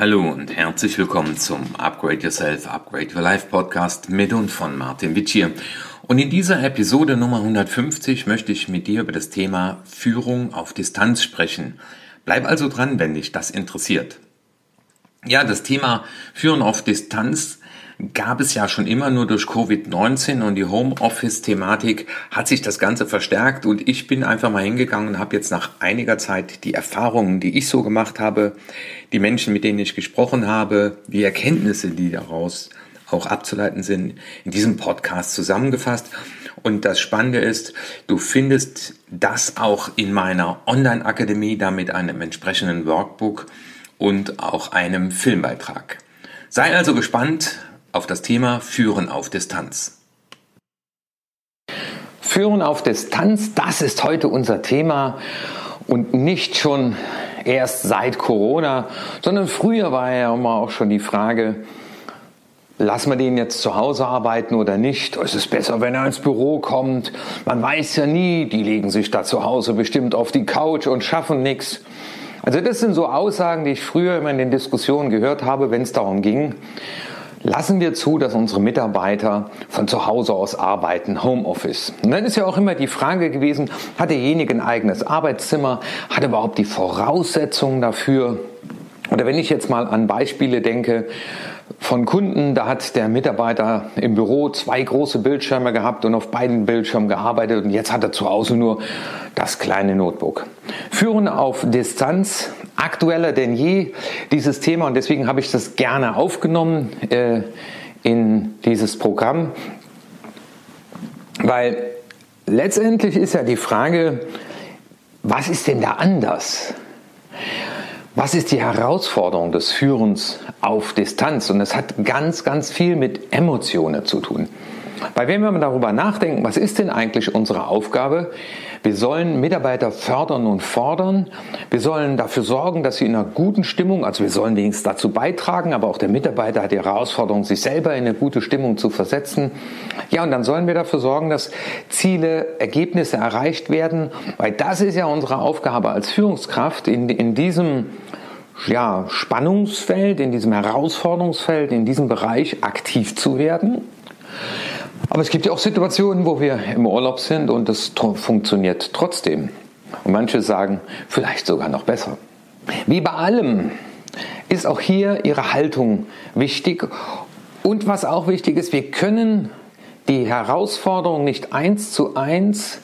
Hallo und herzlich willkommen zum Upgrade Yourself, Upgrade Your Life Podcast mit und von Martin Witschier. Und in dieser Episode Nummer 150 möchte ich mit dir über das Thema Führung auf Distanz sprechen. Bleib also dran, wenn dich das interessiert. Ja, das Thema Führen auf Distanz gab es ja schon immer nur durch Covid-19 und die Homeoffice-Thematik hat sich das Ganze verstärkt und ich bin einfach mal hingegangen und habe jetzt nach einiger Zeit die Erfahrungen, die ich so gemacht habe, die Menschen, mit denen ich gesprochen habe, die Erkenntnisse, die daraus auch abzuleiten sind, in diesem Podcast zusammengefasst. Und das Spannende ist, du findest das auch in meiner Online-Akademie, da mit einem entsprechenden Workbook und auch einem Filmbeitrag. Sei also gespannt, auf das Thema Führen auf Distanz. Führen auf Distanz, das ist heute unser Thema und nicht schon erst seit Corona, sondern früher war ja immer auch schon die Frage, lassen wir den jetzt zu Hause arbeiten oder nicht? Es ist besser, wenn er ins Büro kommt. Man weiß ja nie, die legen sich da zu Hause bestimmt auf die Couch und schaffen nichts. Also das sind so Aussagen, die ich früher immer in den Diskussionen gehört habe, wenn es darum ging, lassen wir zu, dass unsere Mitarbeiter von zu Hause aus arbeiten, Homeoffice. Und dann ist ja auch immer die Frage gewesen, hat derjenige ein eigenes Arbeitszimmer, hat er überhaupt die Voraussetzungen dafür? Oder wenn ich jetzt mal an Beispiele denke, von Kunden, da hat der Mitarbeiter im Büro zwei große Bildschirme gehabt und auf beiden Bildschirmen gearbeitet und jetzt hat er zu Hause nur das kleine Notebook. Führen auf Distanz aktueller denn je, dieses Thema. Und deswegen habe ich das gerne aufgenommen äh, in dieses Programm. Weil letztendlich ist ja die Frage, was ist denn da anders? Was ist die Herausforderung des Führens auf Distanz? Und das hat ganz, ganz viel mit Emotionen zu tun. Weil wenn wir darüber nachdenken, was ist denn eigentlich unsere Aufgabe? Wir sollen Mitarbeiter fördern und fordern. Wir sollen dafür sorgen, dass sie in einer guten Stimmung, also wir sollen wenigstens dazu beitragen, aber auch der Mitarbeiter hat die Herausforderung, sich selber in eine gute Stimmung zu versetzen. Ja, und dann sollen wir dafür sorgen, dass Ziele, Ergebnisse erreicht werden, weil das ist ja unsere Aufgabe als Führungskraft in, in diesem ja, Spannungsfeld, in diesem Herausforderungsfeld, in diesem Bereich aktiv zu werden. Aber es gibt ja auch Situationen, wo wir im Urlaub sind und es funktioniert trotzdem. Und manche sagen, vielleicht sogar noch besser. Wie bei allem ist auch hier ihre Haltung wichtig. Und was auch wichtig ist, wir können die Herausforderung nicht eins zu eins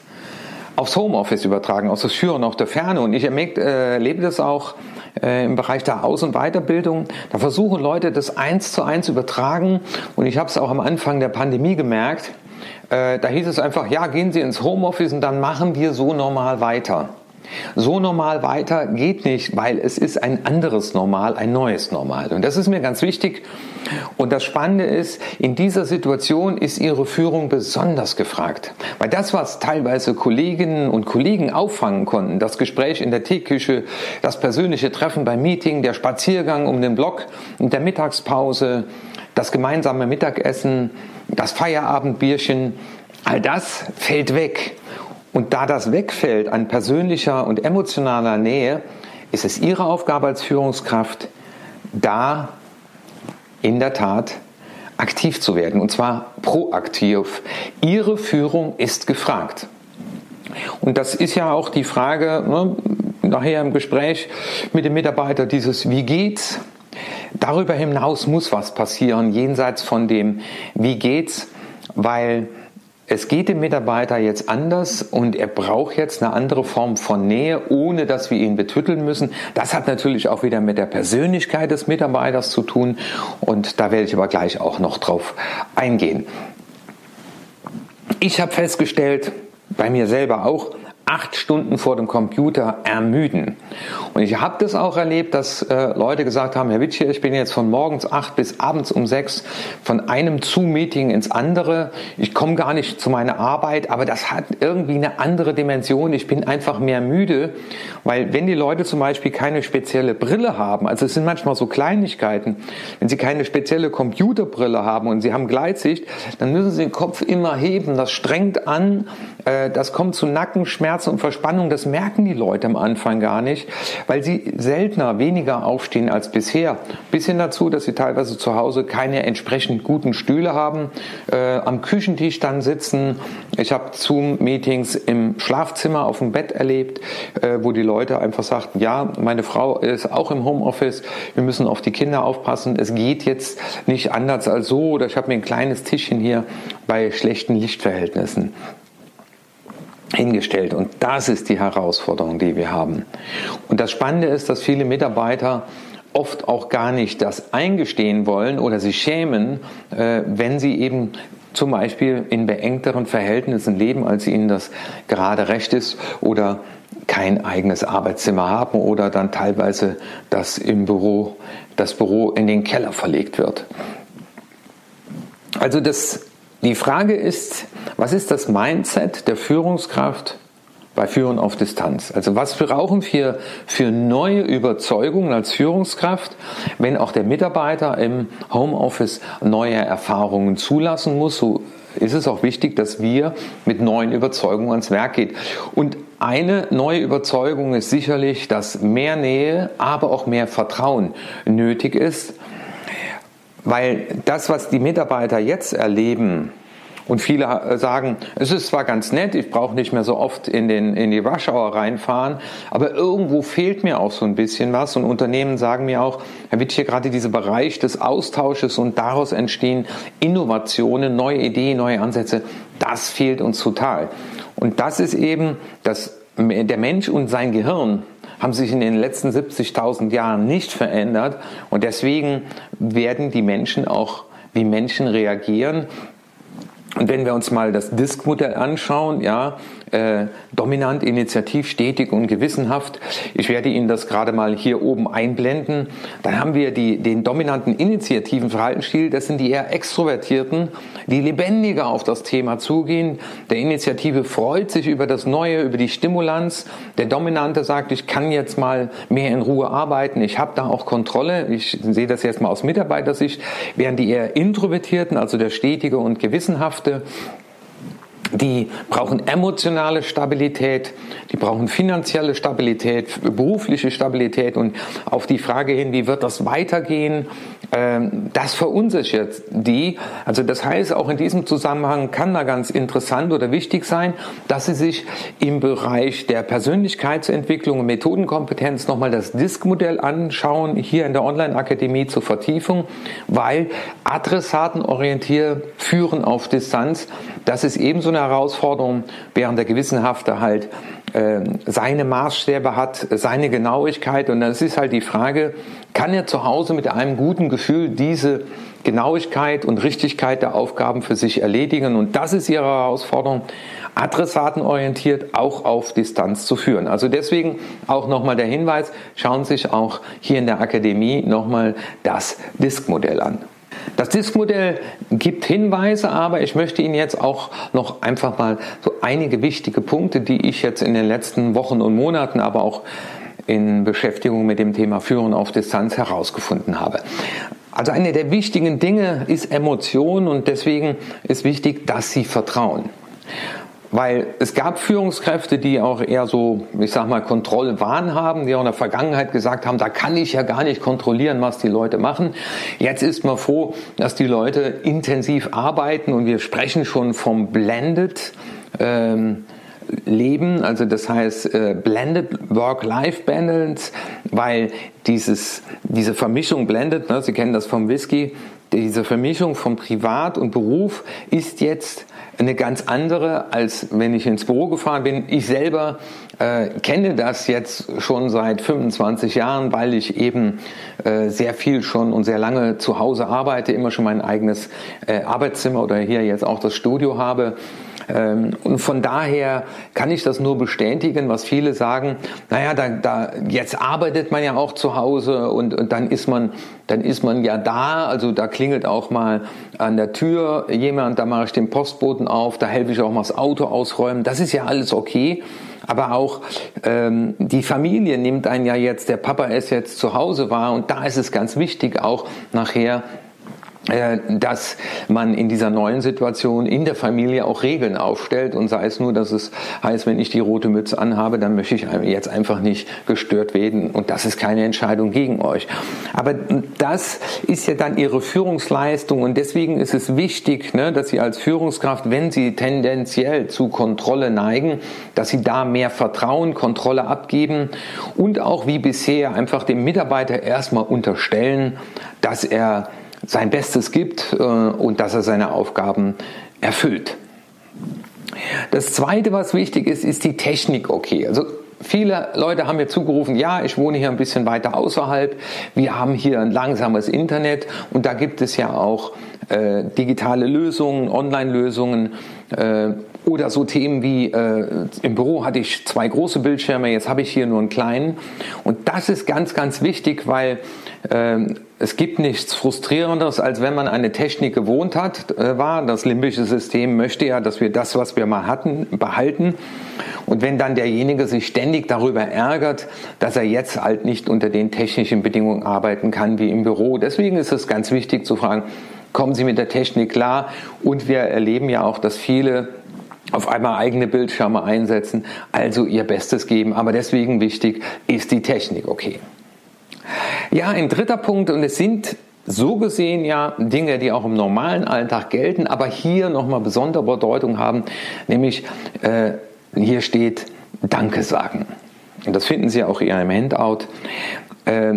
aufs Homeoffice übertragen, aus das Führen auf der Ferne. Und ich erlebe das auch äh, im Bereich der Aus- und Weiterbildung. Da versuchen Leute das eins zu eins übertragen. Und ich habe es auch am Anfang der Pandemie gemerkt. Äh, da hieß es einfach, ja, gehen Sie ins Homeoffice und dann machen wir so normal weiter. So normal weiter geht nicht, weil es ist ein anderes Normal, ein neues Normal. Und das ist mir ganz wichtig. Und das Spannende ist, in dieser Situation ist Ihre Führung besonders gefragt. Weil das, was teilweise Kolleginnen und Kollegen auffangen konnten, das Gespräch in der Teeküche, das persönliche Treffen beim Meeting, der Spaziergang um den Block und der Mittagspause, das gemeinsame Mittagessen, das Feierabendbierchen, all das fällt weg. Und da das wegfällt an persönlicher und emotionaler Nähe, ist es Ihre Aufgabe als Führungskraft, da in der Tat aktiv zu werden, und zwar proaktiv. Ihre Führung ist gefragt. Und das ist ja auch die Frage, ne, nachher im Gespräch mit dem Mitarbeiter, dieses Wie geht's? Darüber hinaus muss was passieren, jenseits von dem Wie geht's, weil es geht dem Mitarbeiter jetzt anders und er braucht jetzt eine andere Form von Nähe, ohne dass wir ihn betütteln müssen. Das hat natürlich auch wieder mit der Persönlichkeit des Mitarbeiters zu tun und da werde ich aber gleich auch noch drauf eingehen. Ich habe festgestellt, bei mir selber auch, acht Stunden vor dem Computer ermüden. Und ich habe das auch erlebt, dass äh, Leute gesagt haben, Herr Witsch, ich bin jetzt von morgens acht bis abends um sechs von einem Zoom-Meeting ins andere. Ich komme gar nicht zu meiner Arbeit, aber das hat irgendwie eine andere Dimension. Ich bin einfach mehr müde, weil wenn die Leute zum Beispiel keine spezielle Brille haben, also es sind manchmal so Kleinigkeiten, wenn sie keine spezielle Computerbrille haben und sie haben Gleitsicht, dann müssen sie den Kopf immer heben. Das strengt an, äh, das kommt zu Nackenschmerzen Schmerzen und Verspannung, das merken die Leute am Anfang gar nicht, weil sie seltener, weniger aufstehen als bisher. Bis hin dazu, dass sie teilweise zu Hause keine entsprechend guten Stühle haben, äh, am Küchentisch dann sitzen. Ich habe Zoom-Meetings im Schlafzimmer auf dem Bett erlebt, äh, wo die Leute einfach sagten, ja, meine Frau ist auch im Homeoffice, wir müssen auf die Kinder aufpassen, es geht jetzt nicht anders als so oder ich habe mir ein kleines Tischchen hier bei schlechten Lichtverhältnissen hingestellt. Und das ist die Herausforderung, die wir haben. Und das Spannende ist, dass viele Mitarbeiter oft auch gar nicht das eingestehen wollen oder sich schämen, äh, wenn sie eben zum Beispiel in beengteren Verhältnissen leben, als ihnen das gerade recht ist oder kein eigenes Arbeitszimmer haben oder dann teilweise das im Büro, das Büro in den Keller verlegt wird. Also das, die Frage ist, was ist das Mindset der Führungskraft bei Führen auf Distanz? Also was brauchen wir für neue Überzeugungen als Führungskraft, wenn auch der Mitarbeiter im Homeoffice neue Erfahrungen zulassen muss? So ist es auch wichtig, dass wir mit neuen Überzeugungen ans Werk gehen. Und eine neue Überzeugung ist sicherlich, dass mehr Nähe, aber auch mehr Vertrauen nötig ist, weil das, was die Mitarbeiter jetzt erleben, und viele sagen, es ist zwar ganz nett, ich brauche nicht mehr so oft in, den, in die Rush Hour reinfahren, aber irgendwo fehlt mir auch so ein bisschen was. Und Unternehmen sagen mir auch, Herr Witt, hier gerade dieser Bereich des Austausches und daraus entstehen Innovationen, neue Ideen, neue Ansätze, das fehlt uns total. Und das ist eben, dass der Mensch und sein Gehirn haben sich in den letzten 70.000 Jahren nicht verändert und deswegen werden die Menschen auch wie Menschen reagieren. Und wenn wir uns mal das Disk-Modell anschauen, ja, äh, dominant, initiativ, stetig und gewissenhaft. Ich werde Ihnen das gerade mal hier oben einblenden. Dann haben wir die, den dominanten initiativen Verhaltensstil. Das sind die eher extrovertierten, die lebendiger auf das Thema zugehen. Der Initiative freut sich über das Neue, über die Stimulanz. Der Dominante sagt, ich kann jetzt mal mehr in Ruhe arbeiten. Ich habe da auch Kontrolle. Ich sehe das jetzt mal aus Mitarbeitersicht. Während die eher introvertierten, also der stetige und gewissenhafte, die brauchen emotionale Stabilität, die brauchen finanzielle Stabilität, berufliche Stabilität und auf die Frage hin, wie wird das weitergehen, ähm, das verunsichert die. Also das heißt, auch in diesem Zusammenhang kann da ganz interessant oder wichtig sein, dass Sie sich im Bereich der Persönlichkeitsentwicklung und Methodenkompetenz nochmal das DISC-Modell anschauen, hier in der Online-Akademie zur Vertiefung, weil adressatenorientiert führen auf Distanz, das ist ebenso eine Herausforderung, während der Gewissenhafte halt äh, seine Maßstäbe hat, seine Genauigkeit. Und das ist halt die Frage, kann er zu Hause mit einem guten Gefühl diese Genauigkeit und Richtigkeit der Aufgaben für sich erledigen? Und das ist ihre Herausforderung, adressatenorientiert auch auf Distanz zu führen. Also deswegen auch nochmal der Hinweis, schauen Sie sich auch hier in der Akademie nochmal das Disk-Modell an. Das Disk-Modell gibt Hinweise, aber ich möchte Ihnen jetzt auch noch einfach mal so einige wichtige Punkte, die ich jetzt in den letzten Wochen und Monaten, aber auch in Beschäftigung mit dem Thema Führen auf Distanz herausgefunden habe. Also eine der wichtigen Dinge ist Emotion und deswegen ist wichtig, dass Sie vertrauen. Weil es gab Führungskräfte, die auch eher so, ich sag mal, Kontrollwahn haben, die auch in der Vergangenheit gesagt haben, da kann ich ja gar nicht kontrollieren, was die Leute machen. Jetzt ist man froh, dass die Leute intensiv arbeiten und wir sprechen schon vom Blended. Ähm, Leben, also das heißt äh, Blended Work-Life-Balance, weil dieses, diese Vermischung Blended, ne, Sie kennen das vom Whisky, diese Vermischung von Privat und Beruf ist jetzt eine ganz andere, als wenn ich ins Büro gefahren bin. Ich selber äh, kenne das jetzt schon seit 25 Jahren, weil ich eben äh, sehr viel schon und sehr lange zu Hause arbeite, immer schon mein eigenes äh, Arbeitszimmer oder hier jetzt auch das Studio habe. Ähm, und von daher kann ich das nur bestätigen, was viele sagen, naja, da, da, jetzt arbeitet man ja auch zu Hause und, und dann ist man, dann ist man ja da, also da klingelt auch mal an der Tür jemand, da mache ich den Postboten auf, da helfe ich auch mal das Auto ausräumen, das ist ja alles okay. Aber auch ähm, die Familie nimmt einen ja jetzt, der Papa ist jetzt zu Hause war und da ist es ganz wichtig auch nachher dass man in dieser neuen Situation in der Familie auch Regeln aufstellt und sei es nur, dass es heißt, wenn ich die rote Mütze anhabe, dann möchte ich jetzt einfach nicht gestört werden und das ist keine Entscheidung gegen euch. Aber das ist ja dann ihre Führungsleistung und deswegen ist es wichtig, ne, dass sie als Führungskraft, wenn sie tendenziell zu Kontrolle neigen, dass sie da mehr Vertrauen, Kontrolle abgeben und auch wie bisher einfach dem Mitarbeiter erstmal unterstellen, dass er sein Bestes gibt äh, und dass er seine Aufgaben erfüllt. Das Zweite, was wichtig ist, ist die Technik okay. Also Viele Leute haben mir zugerufen, ja, ich wohne hier ein bisschen weiter außerhalb, wir haben hier ein langsames Internet und da gibt es ja auch äh, digitale Lösungen, Online-Lösungen äh, oder so Themen wie äh, im Büro hatte ich zwei große Bildschirme, jetzt habe ich hier nur einen kleinen und das ist ganz, ganz wichtig, weil ähm, es gibt nichts Frustrierendes, als wenn man eine Technik gewohnt hat, äh, war. Das limbische System möchte ja, dass wir das, was wir mal hatten, behalten. Und wenn dann derjenige sich ständig darüber ärgert, dass er jetzt halt nicht unter den technischen Bedingungen arbeiten kann wie im Büro. Deswegen ist es ganz wichtig zu fragen, kommen Sie mit der Technik klar? Und wir erleben ja auch, dass viele auf einmal eigene Bildschirme einsetzen, also ihr Bestes geben. Aber deswegen wichtig ist die Technik okay. Ja, ein dritter Punkt, und es sind so gesehen ja Dinge, die auch im normalen Alltag gelten, aber hier nochmal besondere Bedeutung haben, nämlich äh, hier steht Danke sagen. Und das finden Sie auch in Ihrem Handout. Äh,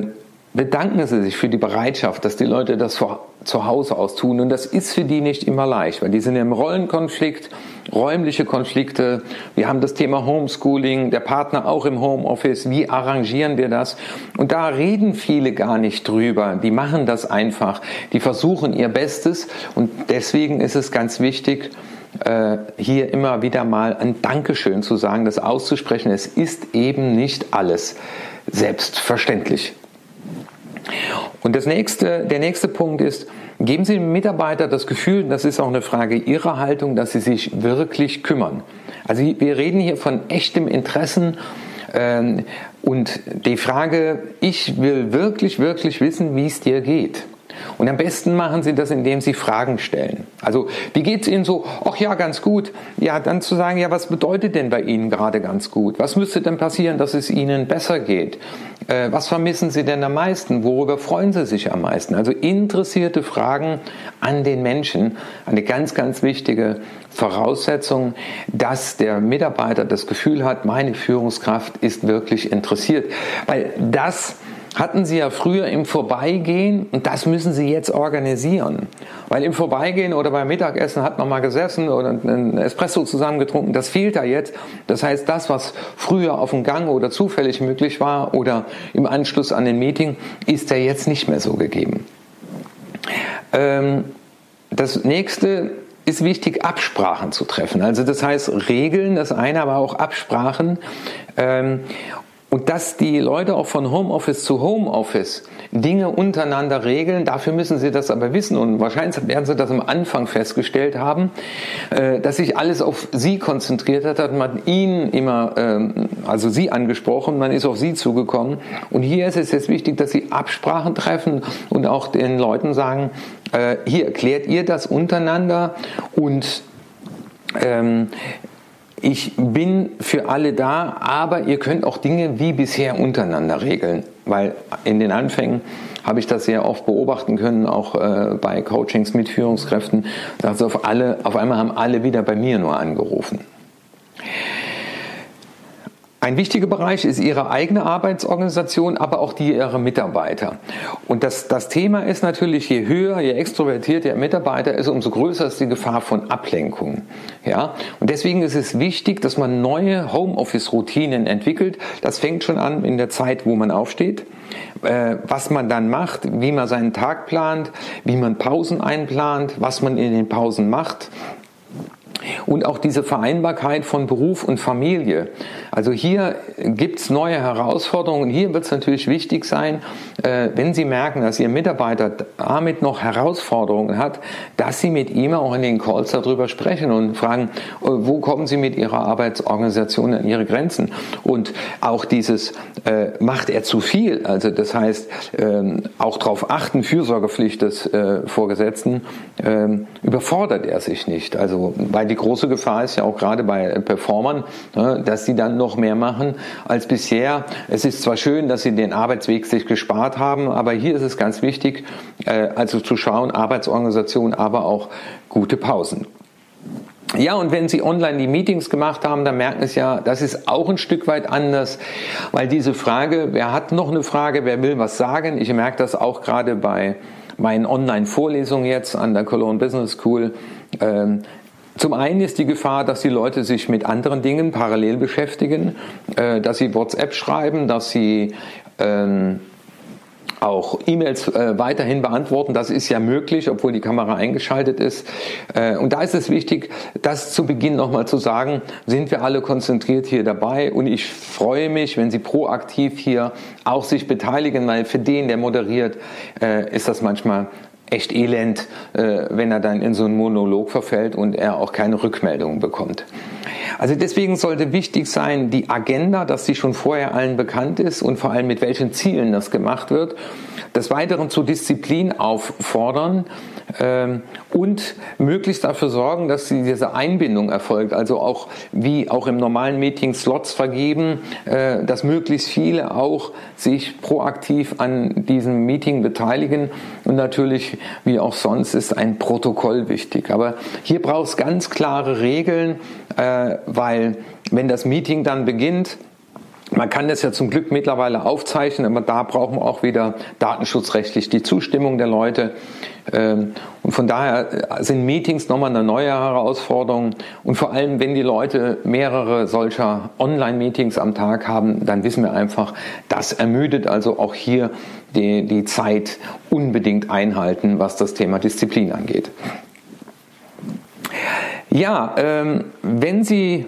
bedanken Sie sich für die Bereitschaft, dass die Leute das zu Hause aus tun. Und das ist für die nicht immer leicht, weil die sind im Rollenkonflikt, räumliche Konflikte. Wir haben das Thema Homeschooling, der Partner auch im Homeoffice. Wie arrangieren wir das? Und da reden viele gar nicht drüber. Die machen das einfach. Die versuchen ihr Bestes. Und deswegen ist es ganz wichtig, äh, hier immer wieder mal ein Dankeschön zu sagen, das auszusprechen. Es ist eben nicht alles selbstverständlich. Und das nächste, der nächste Punkt ist, geben Sie dem Mitarbeiter das Gefühl, das ist auch eine Frage Ihrer Haltung, dass Sie sich wirklich kümmern. Also wir reden hier von echtem Interessen ähm, und die Frage, ich will wirklich, wirklich wissen, wie es dir geht. Und am besten machen Sie das, indem Sie Fragen stellen. Also, wie geht es Ihnen so? Ach ja, ganz gut. Ja, dann zu sagen, ja, was bedeutet denn bei Ihnen gerade ganz gut? Was müsste denn passieren, dass es Ihnen besser geht? Äh, was vermissen Sie denn am meisten? Worüber freuen Sie sich am meisten? Also interessierte Fragen an den Menschen. Eine ganz, ganz wichtige Voraussetzung, dass der Mitarbeiter das Gefühl hat, meine Führungskraft ist wirklich interessiert. Weil das hatten sie ja früher im Vorbeigehen und das müssen sie jetzt organisieren. Weil im Vorbeigehen oder beim Mittagessen hat man mal gesessen oder einen Espresso zusammen getrunken, das fehlt da jetzt. Das heißt, das, was früher auf dem Gang oder zufällig möglich war oder im Anschluss an den Meeting, ist ja jetzt nicht mehr so gegeben. Ähm, das nächste ist wichtig, Absprachen zu treffen. Also das heißt Regeln, das eine, aber auch Absprachen. Ähm, und dass die Leute auch von Homeoffice zu Homeoffice Dinge untereinander regeln, dafür müssen sie das aber wissen. Und wahrscheinlich werden sie das am Anfang festgestellt haben, äh, dass sich alles auf sie konzentriert hat, hat man ihnen immer, ähm, also sie angesprochen, man ist auf sie zugekommen. Und hier ist es jetzt wichtig, dass sie Absprachen treffen und auch den Leuten sagen, äh, hier klärt ihr das untereinander und ähm, ich bin für alle da, aber ihr könnt auch Dinge wie bisher untereinander regeln, weil in den Anfängen habe ich das sehr oft beobachten können, auch äh, bei Coachings mit Führungskräften, dass auf alle, auf einmal haben alle wieder bei mir nur angerufen. Ein wichtiger Bereich ist Ihre eigene Arbeitsorganisation, aber auch die Ihrer Mitarbeiter. Und das, das Thema ist natürlich, je höher, je extrovertierter der Mitarbeiter ist, umso größer ist die Gefahr von Ablenkung. Ja? Und deswegen ist es wichtig, dass man neue Homeoffice-Routinen entwickelt. Das fängt schon an in der Zeit, wo man aufsteht, äh, was man dann macht, wie man seinen Tag plant, wie man Pausen einplant, was man in den Pausen macht Und auch diese Vereinbarkeit von Beruf und Familie. Also hier gibt es neue Herausforderungen. Hier wird es natürlich wichtig sein, äh, wenn Sie merken, dass Ihr Mitarbeiter damit noch Herausforderungen hat, dass Sie mit ihm auch in den Calls darüber sprechen und fragen, äh, wo kommen Sie mit Ihrer Arbeitsorganisation an Ihre Grenzen? Und auch dieses, äh, macht er zu viel? Also das heißt, ähm, auch darauf achten, Fürsorgepflicht des Vorgesetzten, ähm, überfordert er sich nicht. Also, weil die große Gefahr ist ja auch gerade bei Performern, ne, dass sie dann noch mehr machen als bisher. Es ist zwar schön, dass sie den Arbeitsweg sich gespart haben, aber hier ist es ganz wichtig, äh, also zu schauen, Arbeitsorganisation, aber auch gute Pausen. Ja, und wenn Sie online die Meetings gemacht haben, dann merken Sie ja, das ist auch ein Stück weit anders, weil diese Frage, wer hat noch eine Frage, wer will was sagen, ich merke das auch gerade bei meinen Online-Vorlesungen jetzt an der Cologne Business School. Zum einen ist die Gefahr, dass die Leute sich mit anderen Dingen parallel beschäftigen, äh, dass sie WhatsApp schreiben, dass sie ähm, auch E-Mails äh, weiterhin beantworten. Das ist ja möglich, obwohl die Kamera eingeschaltet ist. Äh, und da ist es wichtig, das zu Beginn nochmal zu sagen, sind wir alle konzentriert hier dabei. Und ich freue mich, wenn Sie proaktiv hier auch sich beteiligen, weil für den, der moderiert, äh, ist das manchmal echt elend, äh, wenn er dann in so einen Monolog verfällt und er auch keine Rückmeldungen bekommt. Also deswegen sollte wichtig sein, die Agenda, dass sie schon vorher allen bekannt ist und vor allem mit welchen Zielen das gemacht wird. Des Weiteren zu Disziplin auffordern ähm, und möglichst dafür sorgen, dass diese Einbindung erfolgt. Also auch wie auch im normalen Meeting Slots vergeben, äh, dass möglichst viele auch sich proaktiv an diesem Meeting beteiligen. Und natürlich, wie auch sonst, ist ein Protokoll wichtig. Aber hier braucht es ganz klare Regeln, äh, weil wenn das Meeting dann beginnt, man kann das ja zum Glück mittlerweile aufzeichnen, aber da brauchen wir auch wieder datenschutzrechtlich die Zustimmung der Leute. Ähm, und von daher sind Meetings nochmal eine neue Herausforderung. Und vor allem, wenn die Leute mehrere solcher Online-Meetings am Tag haben, dann wissen wir einfach, das ermüdet also auch hier die, die Zeit unbedingt einhalten, was das Thema Disziplin angeht. Ja, ähm, wenn Sie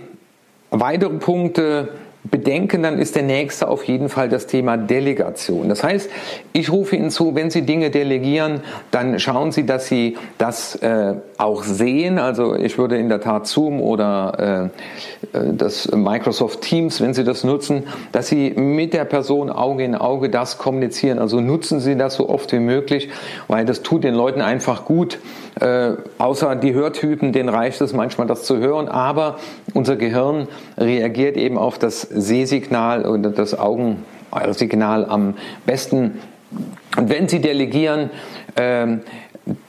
weitere Punkte bedenken, dann ist der nächste auf jeden Fall das Thema Delegation. Das heißt, ich rufe Ihnen zu, wenn Sie Dinge delegieren, dann schauen Sie, dass Sie das äh, auch sehen. Also ich würde in der Tat Zoom oder äh, äh, das Microsoft Teams, wenn Sie das nutzen, dass Sie mit der Person Auge in Auge das kommunizieren. Also nutzen Sie das so oft wie möglich, weil das tut den Leuten einfach gut. Äh, außer die Hörtypen, denen reicht es manchmal, das zu hören. Aber unser Gehirn reagiert eben auf das Sehsignal oder das Augensignal am besten. Und wenn Sie delegieren, äh,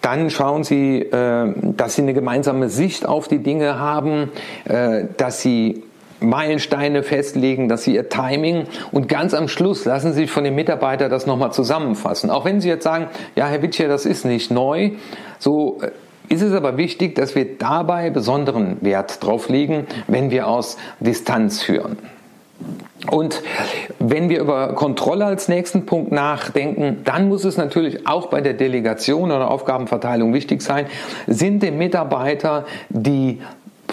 dann schauen Sie, äh, dass Sie eine gemeinsame Sicht auf die Dinge haben, äh, dass Sie Meilensteine festlegen, dass Sie Ihr Timing und ganz am Schluss lassen Sie sich von dem Mitarbeiter das nochmal zusammenfassen. Auch wenn Sie jetzt sagen, ja, Herr Witscher, das ist nicht neu, so äh, ist es aber wichtig, dass wir dabei besonderen Wert drauf legen, wenn wir aus Distanz führen. Und wenn wir über Kontrolle als nächsten Punkt nachdenken, dann muss es natürlich auch bei der Delegation oder Aufgabenverteilung wichtig sein, sind dem Mitarbeiter die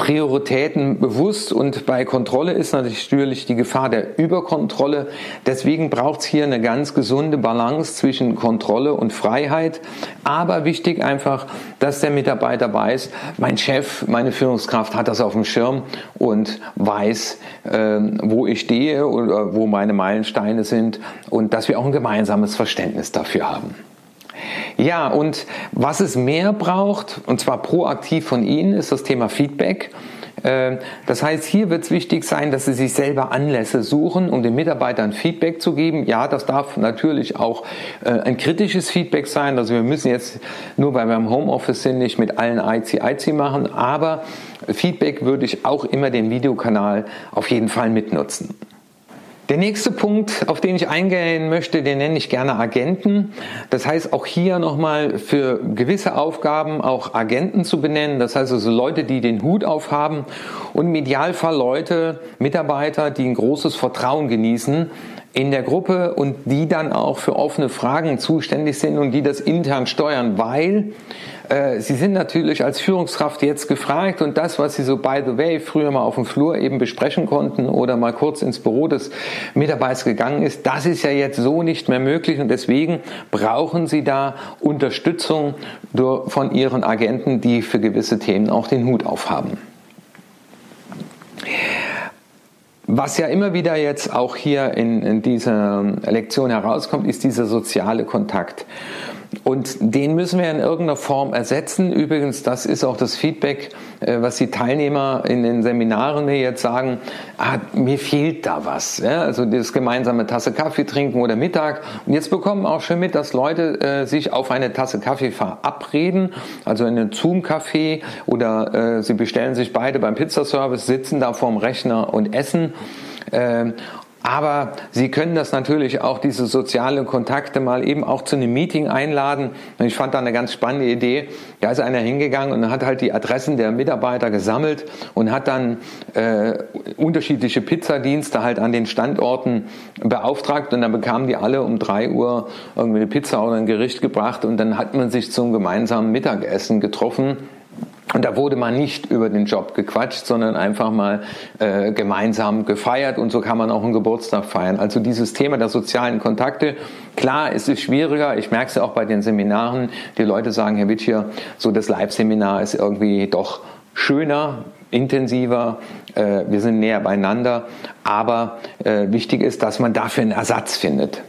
Prioritäten bewusst und bei Kontrolle ist natürlich die Gefahr der Überkontrolle. Deswegen braucht es hier eine ganz gesunde Balance zwischen Kontrolle und Freiheit. Aber wichtig einfach, dass der Mitarbeiter weiß, mein Chef, meine Führungskraft hat das auf dem Schirm und weiß, äh, wo ich stehe oder wo meine Meilensteine sind und dass wir auch ein gemeinsames Verständnis dafür haben. Ja, und was es mehr braucht, und zwar proaktiv von Ihnen, ist das Thema Feedback. Ähm, das heißt, hier wird es wichtig sein, dass Sie sich selber Anlässe suchen, um den Mitarbeitern Feedback zu geben. Ja, das darf natürlich auch äh, ein kritisches Feedback sein. Also wir müssen jetzt nur, weil wir im Homeoffice sind, nicht mit allen IC-IC machen, aber Feedback würde ich auch immer den Videokanal auf jeden Fall mitnutzen. Der nächste Punkt, auf den ich eingehen möchte, den nenne ich gerne Agenten. Das heißt auch hier nochmal für gewisse Aufgaben auch Agenten zu benennen. Das heißt also Leute, die den Hut aufhaben und im Idealfall Leute, Mitarbeiter, die ein großes Vertrauen genießen in der Gruppe und die dann auch für offene Fragen zuständig sind und die das intern steuern, weil äh, Sie sind natürlich als Führungskraft jetzt gefragt und das, was Sie so by the way früher mal auf dem Flur eben besprechen konnten oder mal kurz ins Büro des Mitarbeiters gegangen ist, das ist ja jetzt so nicht mehr möglich und deswegen brauchen Sie da Unterstützung von Ihren Agenten, die für gewisse Themen auch den Hut aufhaben. Was ja immer wieder jetzt auch hier in, in dieser Lektion herauskommt, ist dieser soziale Kontakt. Und den müssen wir in irgendeiner Form ersetzen. Übrigens, das ist auch das Feedback, äh, was die Teilnehmer in den Seminaren mir jetzt sagen, ah, mir fehlt da was. Ja, also das gemeinsame Tasse Kaffee trinken oder Mittag. Und jetzt bekommen auch schon mit, dass Leute äh, sich auf eine Tasse Kaffee verabreden, also in einen Zoom-Café oder äh, sie bestellen sich beide beim Pizzaservice, sitzen da vorm Rechner und essen. Ähm, aber Sie können das natürlich auch, diese sozialen Kontakte mal eben auch zu einem Meeting einladen. Und ich fand da eine ganz spannende Idee. Da ist einer hingegangen und hat halt die Adressen der Mitarbeiter gesammelt und hat dann äh, unterschiedliche Pizzadienste halt an den Standorten beauftragt und dann bekamen die alle um drei Uhr irgendwie eine Pizza oder ein Gericht gebracht und dann hat man sich zum gemeinsamen Mittagessen getroffen und da wurde man nicht über den Job gequatscht, sondern einfach mal äh, gemeinsam gefeiert und so kann man auch einen Geburtstag feiern. Also dieses Thema der sozialen Kontakte, klar, es ist schwieriger. Ich merke es ja auch bei den Seminaren. Die Leute sagen, Herr Wittier, so das Live-Seminar ist irgendwie doch schöner, intensiver, äh, wir sind näher beieinander. Aber äh, wichtig ist, dass man dafür einen Ersatz findet.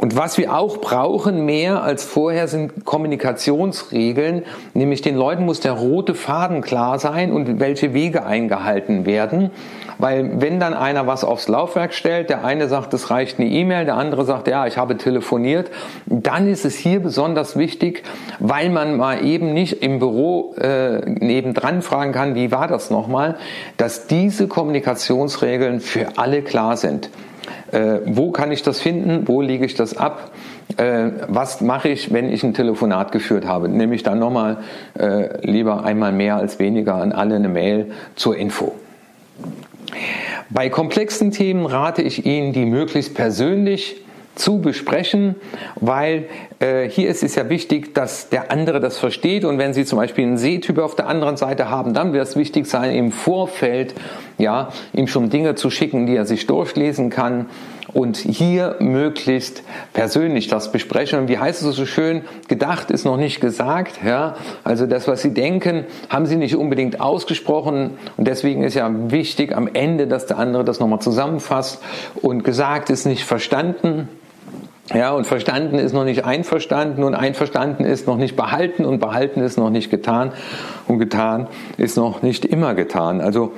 Und was wir auch brauchen mehr als vorher sind Kommunikationsregeln, nämlich den Leuten muss der rote Faden klar sein und welche Wege eingehalten werden. Weil wenn dann einer was aufs Laufwerk stellt, der eine sagt, es reicht eine E-Mail, der andere sagt, ja, ich habe telefoniert, dann ist es hier besonders wichtig, weil man mal eben nicht im Büro äh, nebendran fragen kann, wie war das nochmal, dass diese Kommunikationsregeln für alle klar sind. Äh, wo kann ich das finden? Wo lege ich das ab? Äh, was mache ich, wenn ich ein Telefonat geführt habe? Nehme ich dann nochmal äh, lieber einmal mehr als weniger an alle eine Mail zur Info. Bei komplexen Themen rate ich Ihnen, die möglichst persönlich zu besprechen, weil äh, hier ist es ja wichtig, dass der andere das versteht und wenn Sie zum Beispiel einen Sehtyp auf der anderen Seite haben, dann wird es wichtig sein, im Vorfeld ja, ihm schon Dinge zu schicken, die er sich durchlesen kann und hier möglichst persönlich das besprechen. Und wie heißt es so schön? Gedacht ist noch nicht gesagt. Ja? Also das, was Sie denken, haben Sie nicht unbedingt ausgesprochen. Und deswegen ist ja wichtig am Ende, dass der andere das nochmal zusammenfasst. Und gesagt ist nicht verstanden. Ja, und verstanden ist noch nicht einverstanden und einverstanden ist noch nicht behalten und behalten ist noch nicht getan und getan ist noch nicht immer getan. Also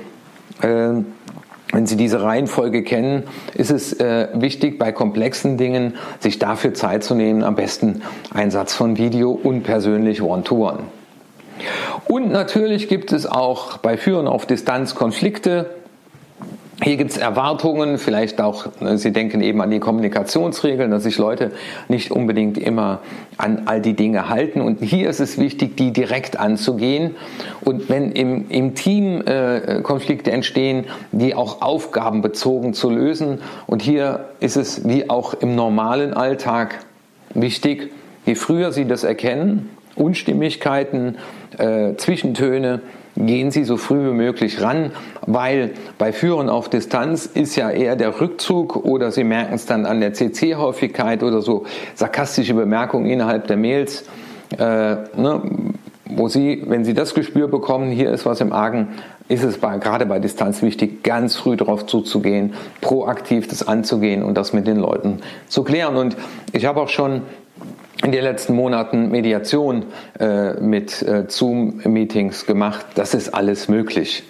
wenn Sie diese Reihenfolge kennen, ist es äh, wichtig, bei komplexen Dingen sich dafür Zeit zu nehmen, am besten Einsatz von Video und persönlich One-to-One. -one. Und natürlich gibt es auch bei Führen auf Distanz Konflikte, hier gibt es Erwartungen, vielleicht auch, ne, Sie denken eben an die Kommunikationsregeln, dass sich Leute nicht unbedingt immer an all die Dinge halten. Und hier ist es wichtig, die direkt anzugehen. Und wenn im, im Team äh, Konflikte entstehen, die auch aufgabenbezogen zu lösen. Und hier ist es wie auch im normalen Alltag wichtig, je früher Sie das erkennen, Unstimmigkeiten, äh, Zwischentöne, gehen Sie so früh wie möglich ran, weil bei Führen auf Distanz ist ja eher der Rückzug oder Sie merken es dann an der CC-Häufigkeit oder so sarkastische Bemerkungen innerhalb der Mails, äh, ne, wo Sie, wenn Sie das Gespür bekommen, hier ist was im Argen, ist es bei, gerade bei Distanz wichtig, ganz früh darauf zuzugehen, proaktiv das anzugehen und das mit den Leuten zu klären. Und ich habe auch schon in den letzten Monaten Mediation äh, mit äh, Zoom-Meetings gemacht. Das ist alles möglich.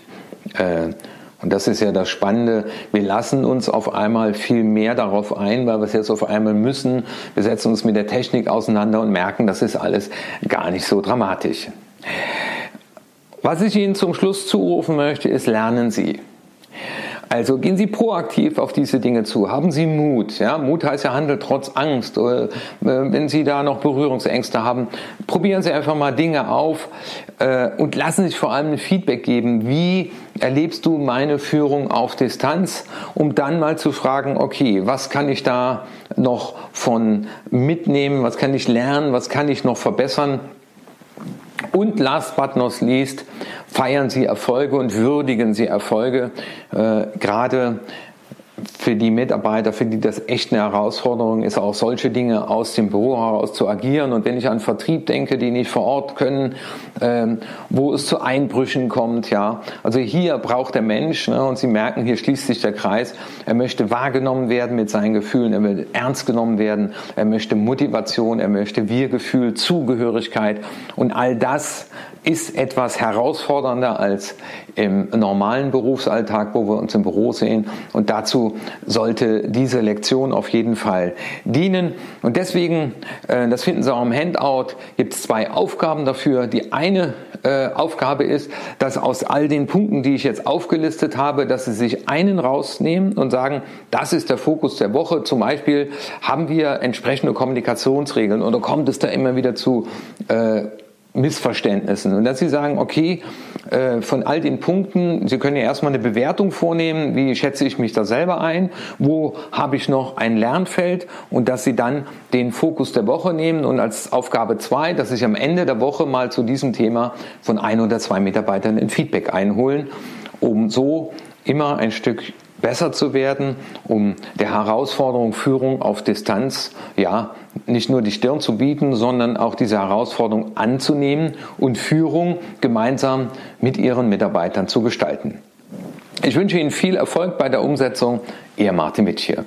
Äh, und das ist ja das Spannende. Wir lassen uns auf einmal viel mehr darauf ein, weil wir es jetzt auf einmal müssen. Wir setzen uns mit der Technik auseinander und merken, das ist alles gar nicht so dramatisch. Was ich Ihnen zum Schluss zurufen möchte, ist, lernen Sie. Also gehen Sie proaktiv auf diese Dinge zu. Haben Sie Mut. Ja? Mut heißt ja Handel trotz Angst. Oder, äh, wenn Sie da noch Berührungsängste haben, probieren Sie einfach mal Dinge auf. äh, und lassen sich vor allem ein Feedback geben. Wie erlebst du meine Führung auf Distanz, um dann mal zu fragen, okay, was kann ich da noch von mitnehmen, was kann ich lernen, was kann ich noch verbessern? Und last but not least, feiern Sie Erfolge und würdigen Sie Erfolge. Äh, gerade für die Mitarbeiter, für die das echt eine Herausforderung ist, auch solche Dinge aus dem Büro heraus zu agieren. Und wenn ich an Vertrieb denke, die nicht vor Ort können, ähm, wo es zu Einbrüchen kommt, ja. Also hier braucht der Mensch, ne, und Sie merken, hier schließt sich der Kreis. Er möchte wahrgenommen werden mit seinen Gefühlen, er will ernst genommen werden, er möchte Motivation, er möchte Wir-Gefühl, Zugehörigkeit. Und all das ist etwas herausfordernder als im normalen Berufsalltag, wo wir uns im Büro sehen. Und dazu sollte diese Lektion auf jeden Fall dienen. Und deswegen, äh, das finden Sie auch im Handout, gibt es zwei Aufgaben dafür. Die eine äh, Aufgabe ist, dass aus all den Punkten, die ich jetzt aufgelistet habe, dass Sie sich einen rausnehmen und sagen, das ist der Fokus der Woche. Zum Beispiel haben wir entsprechende Kommunikationsregeln oder kommt es da immer wieder zu äh, Missverständnissen. Und dass Sie sagen, okay, äh, von all den Punkten, Sie können ja erstmal eine Bewertung vornehmen, wie schätze ich mich da selber ein, wo habe ich noch ein Lernfeld und dass Sie dann den Fokus der Woche nehmen und als Aufgabe zwei, dass sich am Ende der Woche mal zu diesem Thema von ein oder zwei Mitarbeitern ein Feedback einholen, um so immer ein Stück besser zu werden, um der Herausforderung Führung auf Distanz, ja, nicht nur die Stirn zu bieten, sondern auch diese Herausforderung anzunehmen und Führung gemeinsam mit ihren Mitarbeitern zu gestalten. Ich wünsche Ihnen viel Erfolg bei der Umsetzung. Ihr Martin Witsch hier.